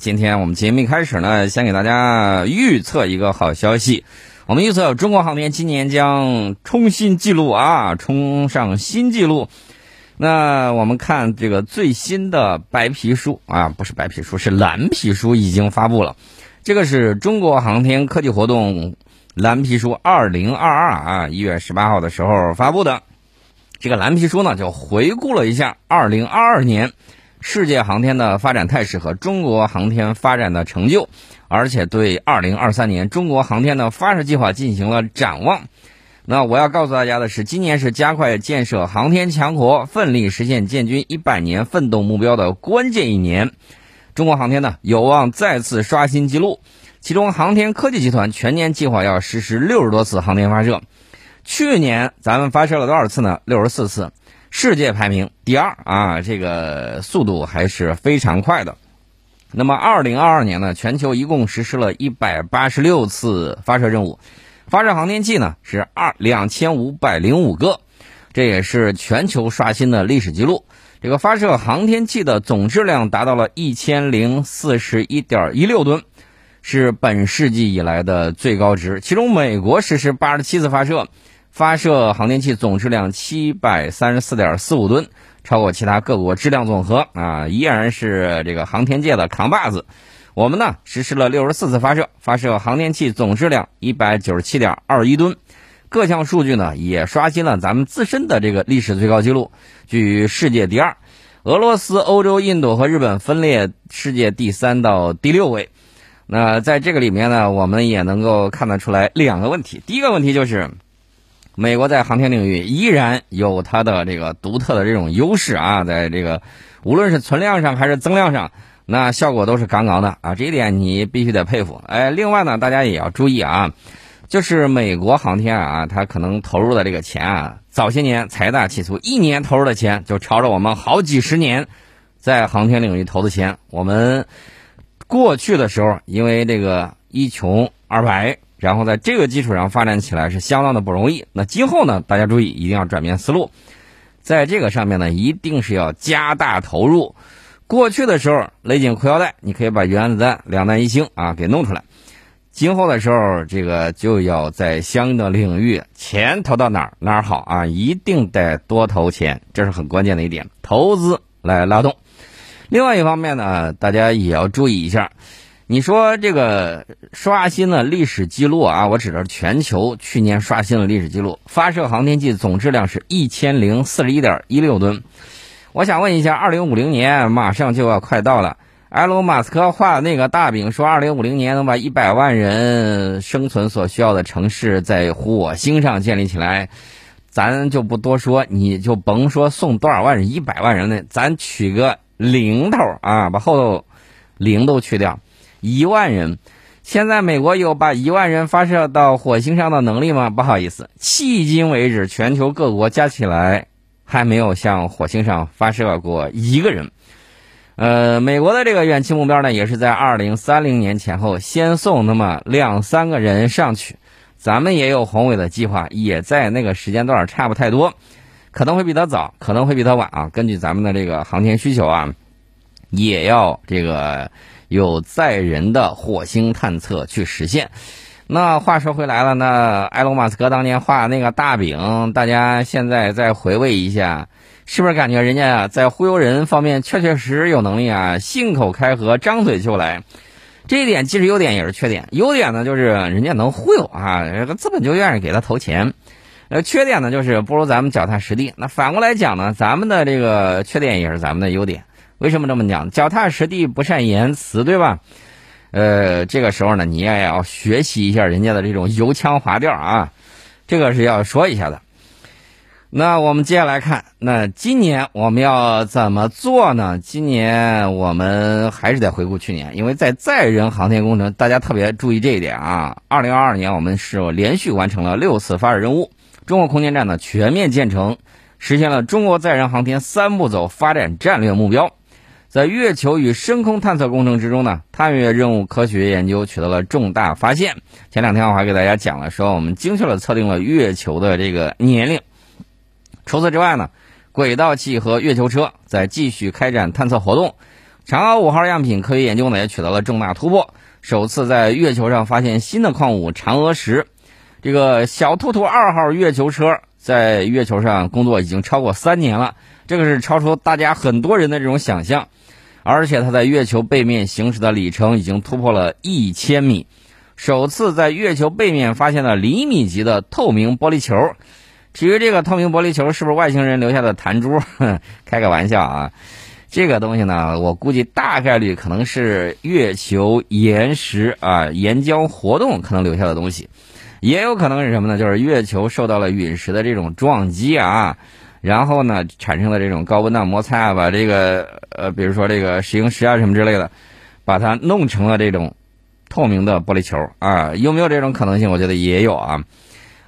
今天我们节目一开始呢，先给大家预测一个好消息。我们预测中国航天今年将冲新纪录啊，冲上新纪录。那我们看这个最新的白皮书啊，不是白皮书，是蓝皮书已经发布了。这个是中国航天科技活动蓝皮书二零二二啊，一月十八号的时候发布的。这个蓝皮书呢，就回顾了一下二零二二年世界航天的发展态势和中国航天发展的成就，而且对二零二三年中国航天的发射计划进行了展望。那我要告诉大家的是，今年是加快建设航天强国、奋力实现建军一百年奋斗目标的关键一年。中国航天呢，有望再次刷新纪录。其中，航天科技集团全年计划要实施六十多次航天发射。去年咱们发射了多少次呢？六十四次，世界排名第二啊，这个速度还是非常快的。那么，二零二二年呢，全球一共实施了一百八十六次发射任务，发射航天器呢是二两千五百零五个，这也是全球刷新的历史记录。这个发射航天器的总质量达到了一千零四十一点一六吨，是本世纪以来的最高值。其中，美国实施八十七次发射。发射航天器总质量七百三十四点四五吨，超过其他各国质量总和啊，依然是这个航天界的扛把子。我们呢实施了六十四次发射，发射航天器总质量一百九十七点二一吨，各项数据呢也刷新了咱们自身的这个历史最高纪录，居世界第二。俄罗斯、欧洲、印度和日本分列世界第三到第六位。那在这个里面呢，我们也能够看得出来两个问题。第一个问题就是。美国在航天领域依然有它的这个独特的这种优势啊，在这个无论是存量上还是增量上，那效果都是杠杠的啊，这一点你必须得佩服。哎，另外呢，大家也要注意啊，就是美国航天啊，它可能投入的这个钱啊，早些年财大气粗，一年投入的钱就朝着我们好几十年在航天领域投的钱。我们过去的时候，因为这个一穷二白。然后在这个基础上发展起来是相当的不容易。那今后呢，大家注意一定要转变思路，在这个上面呢，一定是要加大投入。过去的时候勒紧裤腰带，你可以把原子弹两弹一星啊给弄出来。今后的时候，这个就要在相应的领域钱投到哪儿哪儿好啊，一定得多投钱，这是很关键的一点，投资来拉动。另外一方面呢，大家也要注意一下。你说这个刷新了历史记录啊！我指的是全球去年刷新了历史记录，发射航天器总质量是一千零四十一点一六吨。我想问一下，二零五零年马上就要快到了，埃隆·马斯克画的那个大饼，说二零五零年能把一百万人生存所需要的城市在火星上建立起来，咱就不多说，你就甭说送多少万人、一百万人的，咱取个零头啊，把后头零都去掉。一万人，现在美国有把一万人发射到火星上的能力吗？不好意思，迄今为止，全球各国加起来还没有向火星上发射过一个人。呃，美国的这个远期目标呢，也是在二零三零年前后先送那么两三个人上去。咱们也有宏伟的计划，也在那个时间段差不太多，可能会比他早，可能会比他晚啊。根据咱们的这个航天需求啊，也要这个。有载人的火星探测去实现。那话说回来了，那埃隆·马斯克当年画那个大饼，大家现在再回味一下，是不是感觉人家在忽悠人方面确确实实有能力啊？信口开河，张嘴就来。这一点既是优点也是缺点。优点呢，就是人家能忽悠啊，这个资本就愿意给他投钱。呃，缺点呢，就是不如咱们脚踏实地。那反过来讲呢，咱们的这个缺点也是咱们的优点。为什么这么讲？脚踏实地，不善言辞，对吧？呃，这个时候呢，你也要学习一下人家的这种油腔滑调啊，这个是要说一下的。那我们接下来看，那今年我们要怎么做呢？今年我们还是得回顾去年，因为在载人航天工程，大家特别注意这一点啊。二零二二年，我们是连续完成了六次发射任务，中国空间站呢全面建成，实现了中国载人航天三步走发展战略目标。在月球与深空探测工程之中呢，探月任务科学研究取得了重大发现。前两天我还给大家讲了，说我们精确的测定了月球的这个年龄。除此之外呢，轨道器和月球车在继续开展探测活动，嫦娥五号样品科学研究呢也取得了重大突破，首次在月球上发现新的矿物嫦娥石。这个小兔兔二号月球车在月球上工作已经超过三年了，这个是超出大家很多人的这种想象。而且它在月球背面行驶的里程已经突破了一千米，首次在月球背面发现了厘米级的透明玻璃球。至于这个透明玻璃球是不是外星人留下的弹珠？开个玩笑啊！这个东西呢，我估计大概率可能是月球岩石啊岩浆活动可能留下的东西，也有可能是什么呢？就是月球受到了陨石的这种撞击啊。然后呢，产生了这种高温的摩擦啊，把这个呃，比如说这个石英石啊什么之类的，把它弄成了这种透明的玻璃球啊，有没有这种可能性？我觉得也有啊。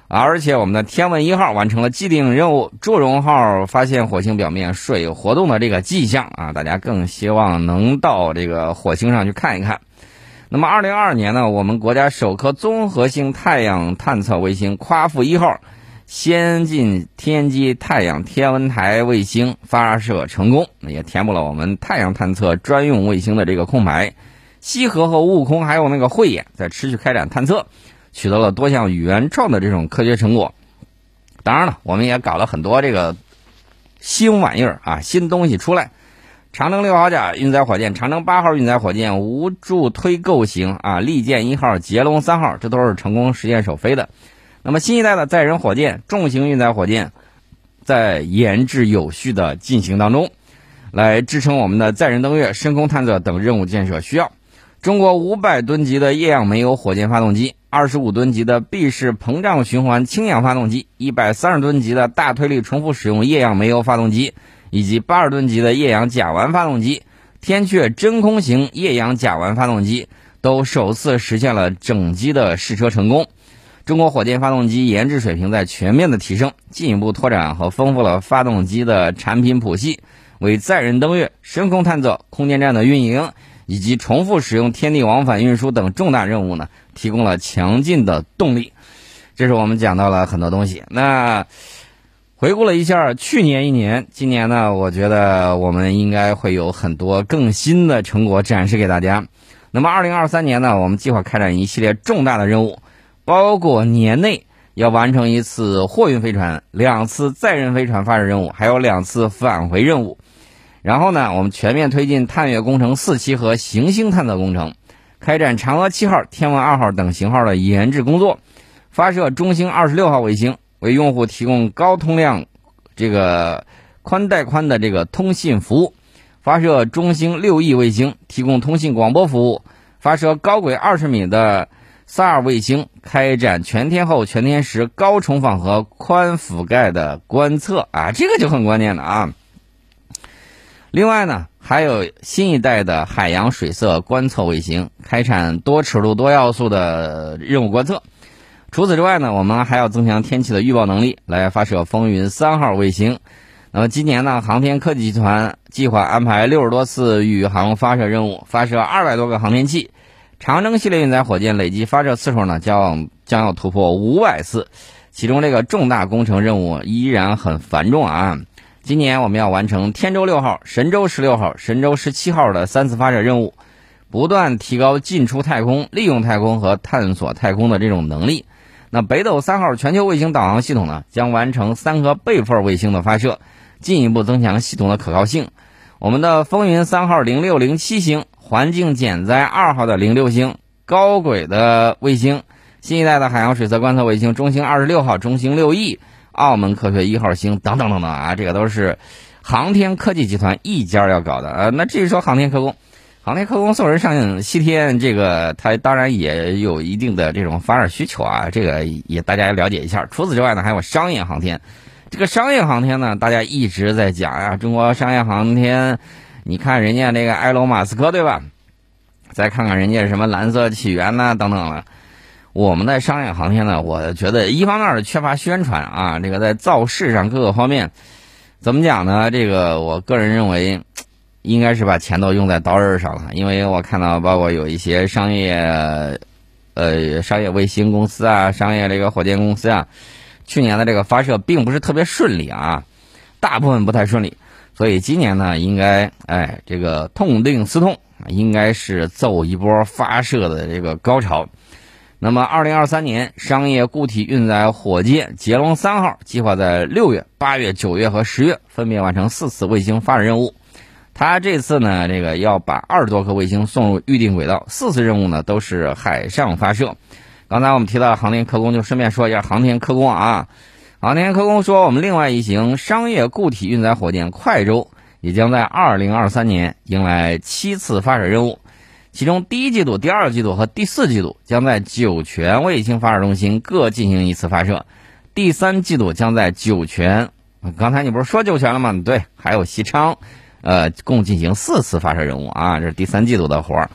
而且我们的天问一号完成了既定任务，祝融号发现火星表面水活动的这个迹象啊，大家更希望能到这个火星上去看一看。那么，二零二二年呢，我们国家首颗综合性太阳探测卫星夸父一号。先进天基太阳天文台卫星发射成功，也填补了我们太阳探测专用卫星的这个空白。西河和悟空还有那个慧眼在持续开展探测，取得了多项原创的这种科学成果。当然了，我们也搞了很多这个新玩意儿啊，新东西出来。长征六号甲运载火箭、长征八号运载火箭无助推构型啊，利剑一号、捷龙三号，这都是成功实现首飞的。那么，新一代的载人火箭、重型运载火箭在研制有序的进行当中，来支撑我们的载人登月、深空探测等任务建设需要。中国五百吨级的液氧煤油火箭发动机、二十五吨级的闭式膨胀循环氢氧发动机、一百三十吨级的大推力重复使用液氧煤油发动机，以及八十吨级的液氧甲烷发动机、天阙真空型液氧甲烷发动机，都首次实现了整机的试车成功。中国火箭发动机研制水平在全面的提升，进一步拓展和丰富了发动机的产品谱系，为载人登月、深空探测、空间站的运营以及重复使用天地往返运输等重大任务呢，提供了强劲的动力。这是我们讲到了很多东西。那回顾了一下去年一年，今年呢，我觉得我们应该会有很多更新的成果展示给大家。那么，二零二三年呢，我们计划开展一系列重大的任务。包括年内要完成一次货运飞船、两次载人飞船发射任务，还有两次返回任务。然后呢，我们全面推进探月工程四期和行星探测工程，开展嫦娥七号、天问二号等型号的研制工作，发射中星二十六号卫星，为用户提供高通量、这个宽带宽的这个通信服务；发射中星六 E 卫星，提供通信广播服务；发射高轨二十米的。萨尔卫星开展全天候、全天时高重放和宽覆盖的观测啊，这个就很关键了啊。另外呢，还有新一代的海洋水色观测卫星开展多尺度、多要素的任务观测。除此之外呢，我们还要增强天气的预报能力，来发射风云三号卫星。那么今年呢，航天科技集团计划安排六十多次宇航发射任务，发射二百多个航天器。长征系列运载火箭累计发射次数呢，将将要突破五百次，其中这个重大工程任务依然很繁重啊。今年我们要完成天舟六号、神舟十六号、神舟十七号的三次发射任务，不断提高进出太空、利用太空和探索太空的这种能力。那北斗三号全球卫星导航系统呢，将完成三颗备份卫星的发射，进一步增强系统的可靠性。我们的风云三号、零六、零七星。环境减灾二号的零六星高轨的卫星，新一代的海洋水色观测卫星中星二十六号、中星六 E，澳门科学一号星等等等等啊，这个都是航天科技集团一家要搞的啊。那至于说航天科工，航天科工送人上西天，这个它当然也有一定的这种发展需求啊，这个也大家了解一下。除此之外呢，还有商业航天，这个商业航天呢，大家一直在讲呀，中国商业航天。你看人家那个埃隆·马斯克，对吧？再看看人家什么蓝色起源呐，等等了。我们的商业航天呢，我觉得一方面是缺乏宣传啊，这个在造势上各个方面，怎么讲呢？这个我个人认为，应该是把钱都用在刀刃上了。因为我看到，包括有一些商业，呃，商业卫星公司啊，商业这个火箭公司啊，去年的这个发射并不是特别顺利啊，大部分不太顺利。所以今年呢，应该哎这个痛定思痛，应该是走一波发射的这个高潮。那么，二零二三年商业固体运载火箭捷龙三号计划在六月、八月、九月和十月分别完成四次卫星发射任务。它这次呢，这个要把二十多颗卫星送入预定轨道，四次任务呢都是海上发射。刚才我们提到航天科工，就顺便说一下航天科工啊。航天科工说，我们另外一型商业固体运载火箭快舟也将在二零二三年迎来七次发射任务。其中第一季度、第二季度和第四季度将在酒泉卫星发射中心各进行一次发射，第三季度将在酒泉，刚才你不是说酒泉了吗？对，还有西昌，呃，共进行四次发射任务啊，这是第三季度的活儿。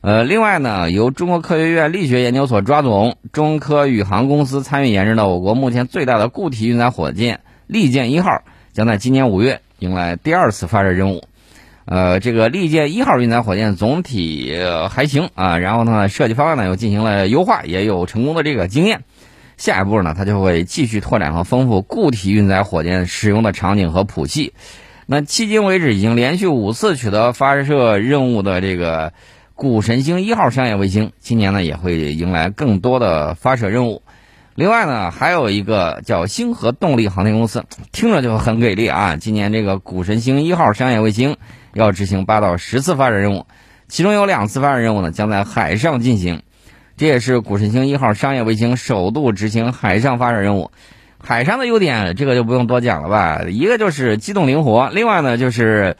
呃，另外呢，由中国科学院力学研究所抓总、中科宇航公司参与研制的我国目前最大的固体运载火箭“利剑一号”将在今年五月迎来第二次发射任务。呃，这个利剑一号运载火箭总体还行啊，然后呢，设计方案呢又进行了优化，也有成功的这个经验。下一步呢，它就会继续拓展和丰富固体运载火箭使用的场景和谱系。那迄今为止已经连续五次取得发射任务的这个谷神星一号商业卫星，今年呢也会迎来更多的发射任务。另外呢，还有一个叫星河动力航天公司，听着就很给力啊！今年这个谷神星一号商业卫星。要执行八到十次发射任务，其中有两次发射任务呢将在海上进行，这也是谷神星一号商业卫星首度执行海上发射任务。海上的优点，这个就不用多讲了吧？一个就是机动灵活，另外呢就是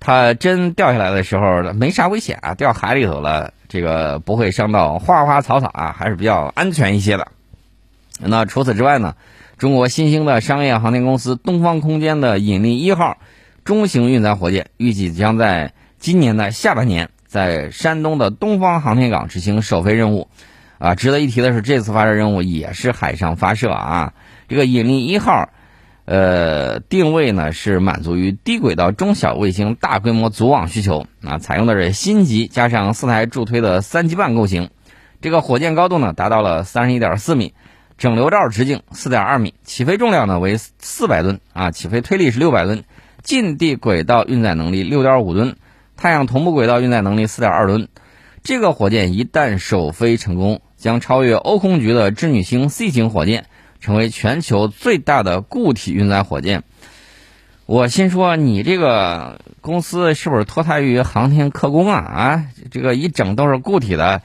它真掉下来的时候没啥危险啊，掉海里头了，这个不会伤到花花草草啊，还是比较安全一些的。那除此之外呢，中国新兴的商业航天公司东方空间的引力一号。中型运载火箭预计将在今年的下半年在山东的东方航天港执行首飞任务。啊，值得一提的是，这次发射任务也是海上发射啊。这个引力一号，呃，定位呢是满足于低轨道中小卫星大规模组网需求啊，采用的是新级加上四台助推的三级半构型。这个火箭高度呢达到了三十一点四米，整流罩直径四点二米，起飞重量呢为四百吨啊，起飞推力是六百吨。近地轨道运载能力六点五吨，太阳同步轨道运载能力四点二吨。这个火箭一旦首飞成功，将超越欧空局的织女星 C 型火箭，成为全球最大的固体运载火箭。我心说，你这个公司是不是脱胎于航天科工啊？啊，这个一整都是固体的，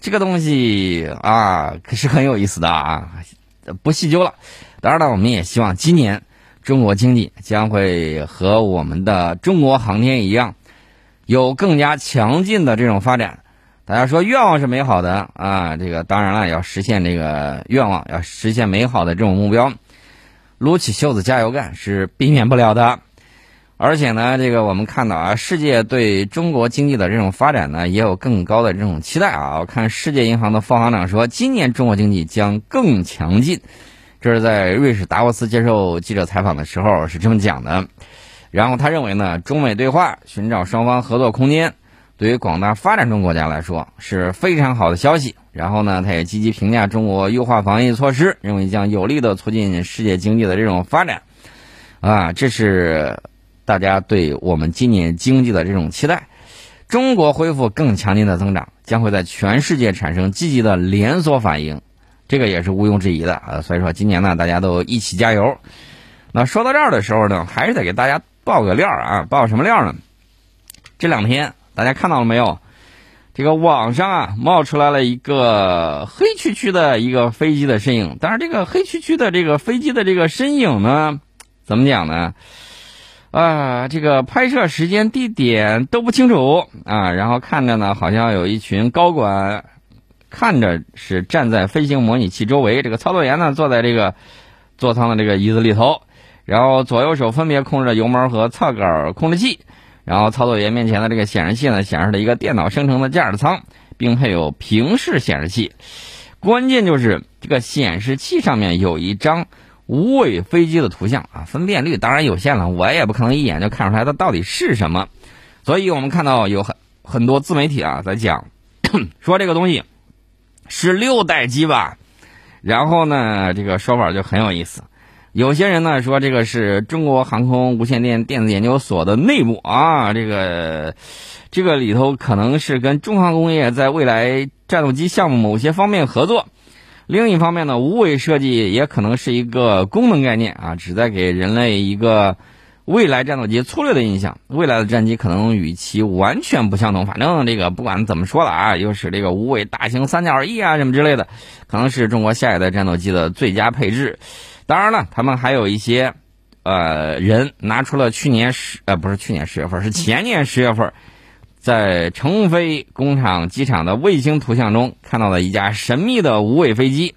这个东西啊，可是很有意思的啊。不细究了。当然了，我们也希望今年。中国经济将会和我们的中国航天一样，有更加强劲的这种发展。大家说愿望是美好的啊，这个当然了，要实现这个愿望，要实现美好的这种目标，撸起袖子加油干是避免不了的。而且呢，这个我们看到啊，世界对中国经济的这种发展呢，也有更高的这种期待啊。我看世界银行的副行长说，今年中国经济将更强劲。这是在瑞士达沃斯接受记者采访的时候是这么讲的，然后他认为呢，中美对话寻找双方合作空间，对于广大发展中国家来说是非常好的消息。然后呢，他也积极评价中国优化防疫措施，认为将有力的促进世界经济的这种发展。啊，这是大家对我们今年经济的这种期待。中国恢复更强劲的增长，将会在全世界产生积极的连锁反应。这个也是毋庸置疑的啊，所以说今年呢，大家都一起加油。那说到这儿的时候呢，还是得给大家爆个料啊，爆什么料呢？这两天大家看到了没有？这个网上啊冒出来了一个黑黢黢的一个飞机的身影，但是这个黑黢黢的这个飞机的这个身影呢，怎么讲呢？啊，这个拍摄时间、地点都不清楚啊，然后看着呢，好像有一群高管。看着是站在飞行模拟器周围，这个操作员呢坐在这个座舱的这个椅子里头，然后左右手分别控制着油门和侧杆控制器，然后操作员面前的这个显示器呢显示了一个电脑生成的驾驶舱，并配有平视显示器。关键就是这个显示器上面有一张无尾飞机的图像啊，分辨率当然有限了，我也不可能一眼就看出来它到底是什么。所以我们看到有很很多自媒体啊在讲 说这个东西。是六代机吧，然后呢，这个说法就很有意思，有些人呢说这个是中国航空无线电电子研究所的内幕啊，这个这个里头可能是跟中航工业在未来战斗机项目某些方面合作。另一方面呢，无尾设计也可能是一个功能概念啊，旨在给人类一个未来战斗机粗略的印象。未来的战机可能与其完全不相同。反正这个不管怎么说了啊，又是这个无尾大型三角翼啊什么之类的，可能是中国下一代战斗机的最佳配置。当然了，他们还有一些，呃，人拿出了去年十呃不是去年十月份，是前年十月份，在成飞工厂机场的卫星图像中看到了一架神秘的无尾飞机。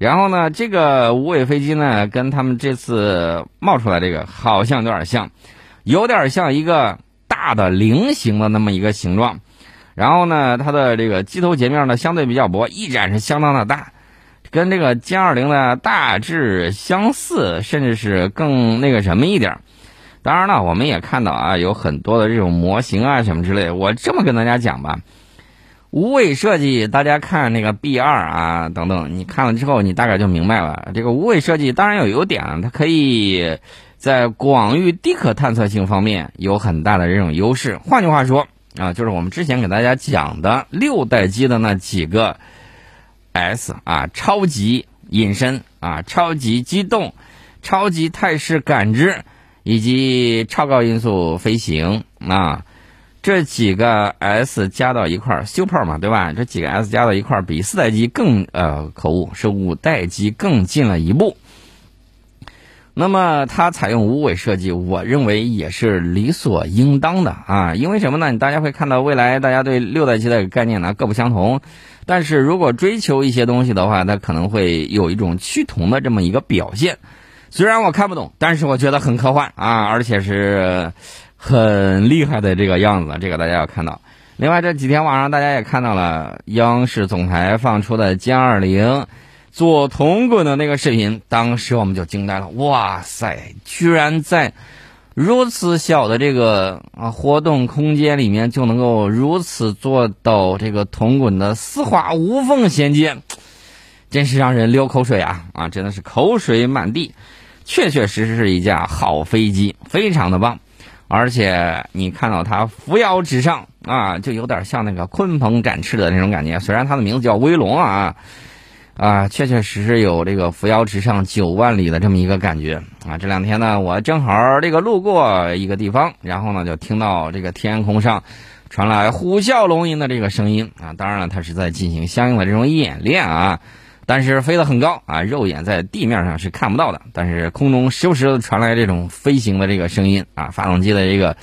然后呢，这个无尾飞机呢，跟他们这次冒出来这个好像有点像，有点像一个大的菱形的那么一个形状。然后呢，它的这个机头截面呢相对比较薄，翼展是相当的大。跟这个歼二零呢大致相似，甚至是更那个什么一点。当然了，我们也看到啊，有很多的这种模型啊什么之类的。我这么跟大家讲吧，无尾设计，大家看那个 B 二啊等等，你看了之后，你大概就明白了。这个无尾设计当然有优点，它可以在广域低可探测性方面有很大的这种优势。换句话说啊，就是我们之前给大家讲的六代机的那几个。S 啊，超级隐身啊，超级机动，超级态势感知，以及超高音速飞行啊，这几个 S 加到一块，Super 嘛，对吧？这几个 S 加到一块，比四代机更呃，口误是五代机更进了一步。那么它采用无尾设计，我认为也是理所应当的啊，因为什么呢？大家会看到未来大家对六代机的概念呢各不相同。但是如果追求一些东西的话，它可能会有一种趋同的这么一个表现。虽然我看不懂，但是我觉得很科幻啊，而且是很厉害的这个样子。这个大家要看到。另外这几天晚上大家也看到了央视总台放出的歼二零做铜滚的那个视频，当时我们就惊呆了。哇塞，居然在！如此小的这个啊活动空间里面就能够如此做到这个铜滚的丝滑无缝衔接，真是让人流口水啊啊！真的是口水满地，确确实实是一架好飞机，非常的棒。而且你看到它扶摇直上啊，就有点像那个鲲鹏展翅的那种感觉。虽然它的名字叫威龙啊。啊，确确实实有这个扶摇直上九万里的这么一个感觉啊！这两天呢，我正好这个路过一个地方，然后呢就听到这个天空上传来虎啸龙吟的这个声音啊！当然了，它是在进行相应的这种演练啊，但是飞得很高啊，肉眼在地面上是看不到的，但是空中时不时的传来这种飞行的这个声音啊，发动机的这个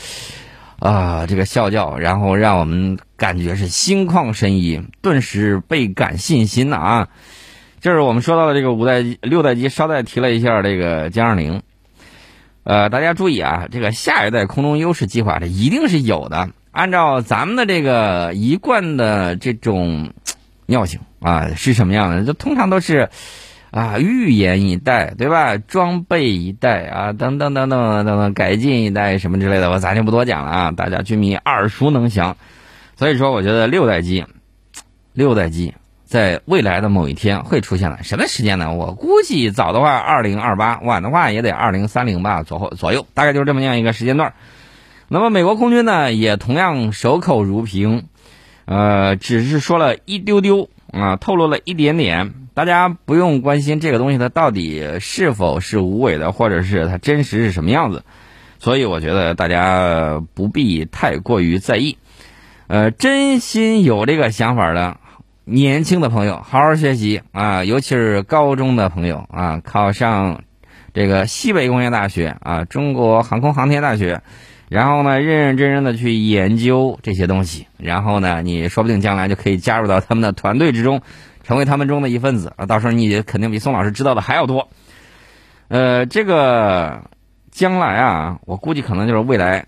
啊这个啸叫，然后让我们感觉是心旷神怡，顿时倍感信心呐啊！就是我们说到的这个五代机、六代机，捎带提了一下这个歼二零。呃，大家注意啊，这个下一代空中优势计划，这一定是有的。按照咱们的这个一贯的这种尿性啊，是什么样的？就通常都是啊，预言一代，对吧？装备一代啊，等等等等等等，改进一代什么之类的，我咱就不多讲了啊，大家军迷耳熟能详。所以说，我觉得六代机，六代机。在未来的某一天会出现了，什么时间呢？我估计早的话二零二八，晚的话也得二零三零吧，左后左右，大概就是这么样一个时间段。那么美国空军呢，也同样守口如瓶，呃，只是说了一丢丢啊，透露了一点点，大家不用关心这个东西它到底是否是无尾的，或者是它真实是什么样子。所以我觉得大家不必太过于在意，呃，真心有这个想法的。年轻的朋友，好好学习啊！尤其是高中的朋友啊，考上这个西北工业大学啊，中国航空航天大学，然后呢，认认真真的去研究这些东西，然后呢，你说不定将来就可以加入到他们的团队之中，成为他们中的一份子啊！到时候你肯定比宋老师知道的还要多。呃，这个将来啊，我估计可能就是未来，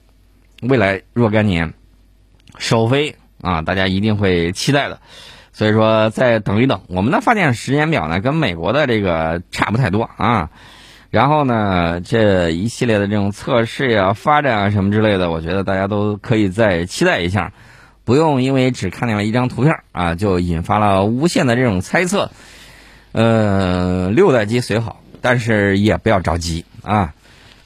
未来若干年首飞啊，大家一定会期待的。所以说，再等一等，我们的发电时间表呢，跟美国的这个差不太多啊。然后呢，这一系列的这种测试呀、发展啊什么之类的，我觉得大家都可以再期待一下，不用因为只看见了一张图片啊，就引发了无限的这种猜测。呃，六代机虽好，但是也不要着急啊。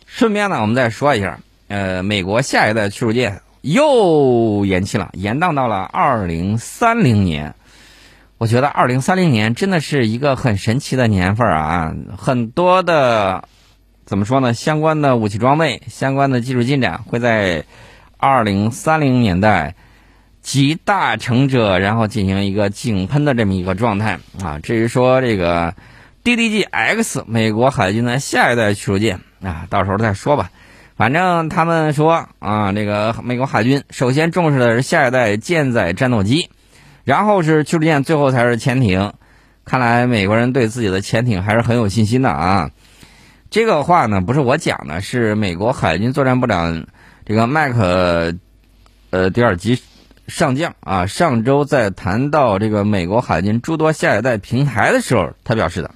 顺便呢，我们再说一下，呃，美国下一代驱逐舰又延期了，延宕到了二零三零年。我觉得二零三零年真的是一个很神奇的年份啊，很多的怎么说呢？相关的武器装备、相关的技术进展会在二零三零年代集大成者，然后进行一个井喷的这么一个状态啊。至于说这个 DDG X 美国海军的下一代驱逐舰啊，到时候再说吧。反正他们说啊，这个美国海军首先重视的是下一代舰载战斗机。然后是驱逐舰，最后才是潜艇。看来美国人对自己的潜艇还是很有信心的啊！这个话呢，不是我讲的，是美国海军作战部长这个麦克呃迪尔吉上将啊，上周在谈到这个美国海军诸多下一代平台的时候，他表示的。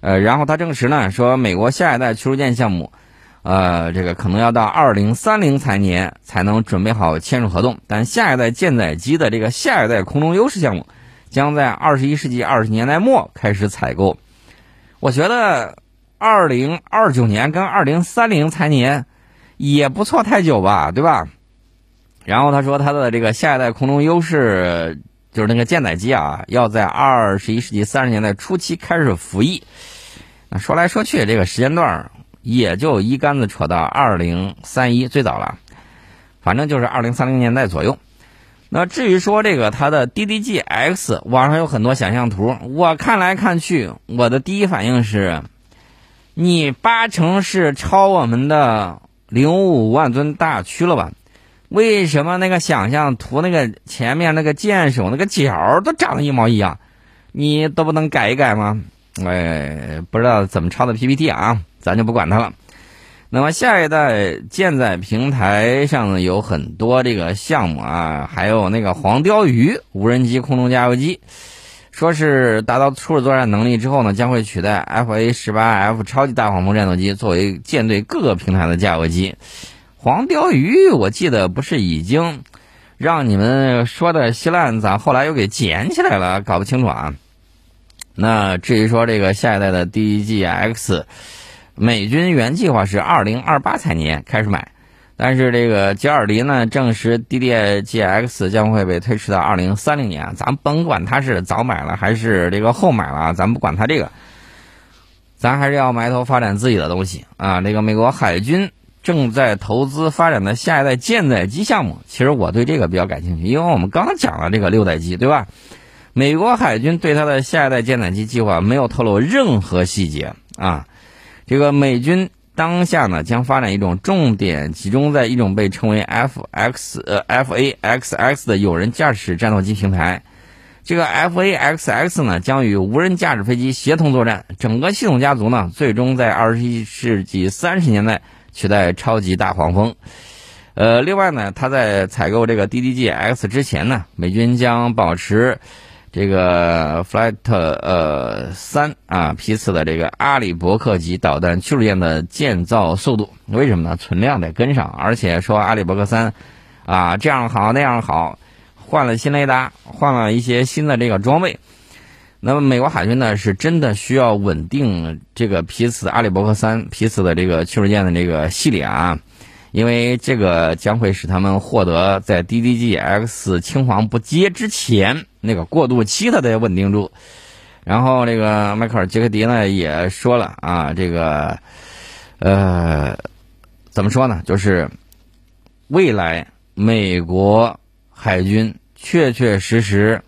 呃，然后他证实呢，说美国下一代驱逐舰项目。呃，这个可能要到二零三零财年才能准备好签署合同，但下一代舰载机的这个下一代空中优势项目，将在二十一世纪二十年代末开始采购。我觉得二零二九年跟二零三零财年也不错太久吧，对吧？然后他说他的这个下一代空中优势就是那个舰载机啊，要在二十一世纪三十年代初期开始服役。那说来说去，这个时间段。也就一竿子扯到二零三一最早了，反正就是二零三零年代左右。那至于说这个它的 DDG X，网上有很多想象图，我看来看去，我的第一反应是，你八成是抄我们的零五万吨大驱了吧？为什么那个想象图那个前面那个箭手那个角都长得一毛一样？你都不能改一改吗？哎，不知道怎么抄的 PPT 啊。咱就不管它了。那么下一代舰载平台上有很多这个项目啊，还有那个黄鲷鱼无人机空中加油机，说是达到初始作战能力之后呢，将会取代 FA 十八 F 超级大黄蜂战斗机作为舰队各个平台的加油机。黄鲷鱼我记得不是已经让你们说的稀烂，咋后来又给捡起来了？搞不清楚啊。那至于说这个下一代的 DGX。美军原计划是二零二八财年开始买，但是这个吉尔迪呢证实 DDGX 将会被推迟到二零三零年。咱甭管他是早买了还是这个后买了，咱不管他这个，咱还是要埋头发展自己的东西啊。这个美国海军正在投资发展的下一代舰载机项目，其实我对这个比较感兴趣，因为我们刚讲了这个六代机，对吧？美国海军对它的下一代舰载机计划没有透露任何细节啊。这个美军当下呢，将发展一种重点集中在一种被称为 F X 呃 F A X X 的有人驾驶战斗机平台。这个 F A X X 呢，将与无人驾驶飞机协同作战。整个系统家族呢，最终在二十一世纪三十年代取代超级大黄蜂。呃，另外呢，他在采购这个 D D G X 之前呢，美军将保持。这个 Flight 呃三啊批次的这个阿里伯克级导弹驱逐舰的建造速度，为什么呢？存量得跟上，而且说阿里伯克三啊这样好那样好，换了新雷达，换了一些新的这个装备。那么美国海军呢是真的需要稳定这个批次阿里伯克三批次的这个驱逐舰的这个系列啊。因为这个将会使他们获得在 DDG X 青黄不接之前那个过渡期，它得稳定住。然后这个迈克尔杰克迪呢也说了啊，这个呃怎么说呢？就是未来美国海军确确实实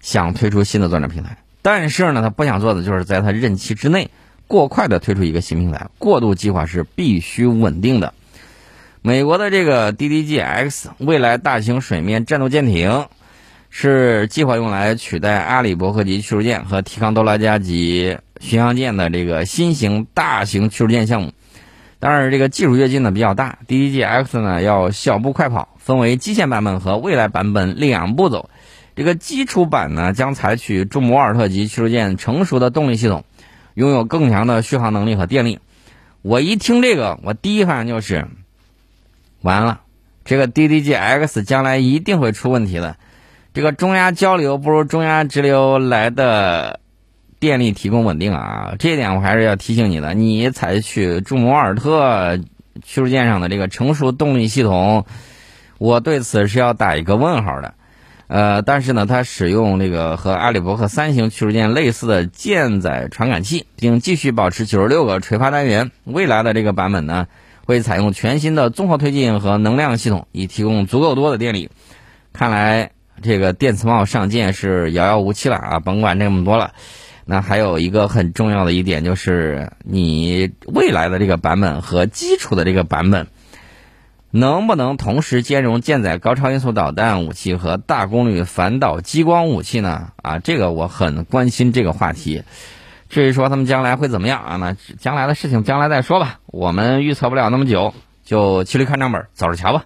想推出新的作战平台，但是呢，他不想做的就是在他任期之内过快的推出一个新平台，过渡计划是必须稳定的。美国的这个 DDG X 未来大型水面战斗舰艇，是计划用来取代阿里伯克级驱逐舰和提康多拉加级巡洋舰的这个新型大型驱逐舰项目。当然，这个技术跃进呢比较大，DDG X 呢要小步快跑，分为基线版本和未来版本两步走。这个基础版呢将采取驻摩尔特级驱逐舰成熟的动力系统，拥有更强的续航能力和电力。我一听这个，我第一反应就是。完了，这个 DDG X 将来一定会出问题的。这个中压交流不如中压直流来的电力提供稳定啊，这一点我还是要提醒你的。你采取驻摩尔特驱逐舰上的这个成熟动力系统，我对此是要打一个问号的。呃，但是呢，它使用这个和阿里伯克三型驱逐舰类似的舰载传感器，并继续保持九十六个垂发单元。未来的这个版本呢，会采用全新的综合推进和能量系统，以提供足够多的电力。看来这个电磁炮上舰是遥遥无期了啊！甭管这么多了。那还有一个很重要的一点就是，你未来的这个版本和基础的这个版本。能不能同时兼容舰载高超音速导弹武器和大功率反导激光武器呢？啊，这个我很关心这个话题。至于说他们将来会怎么样啊？那将来的事情将来再说吧。我们预测不了那么久，就骑驴看账本，走着瞧吧。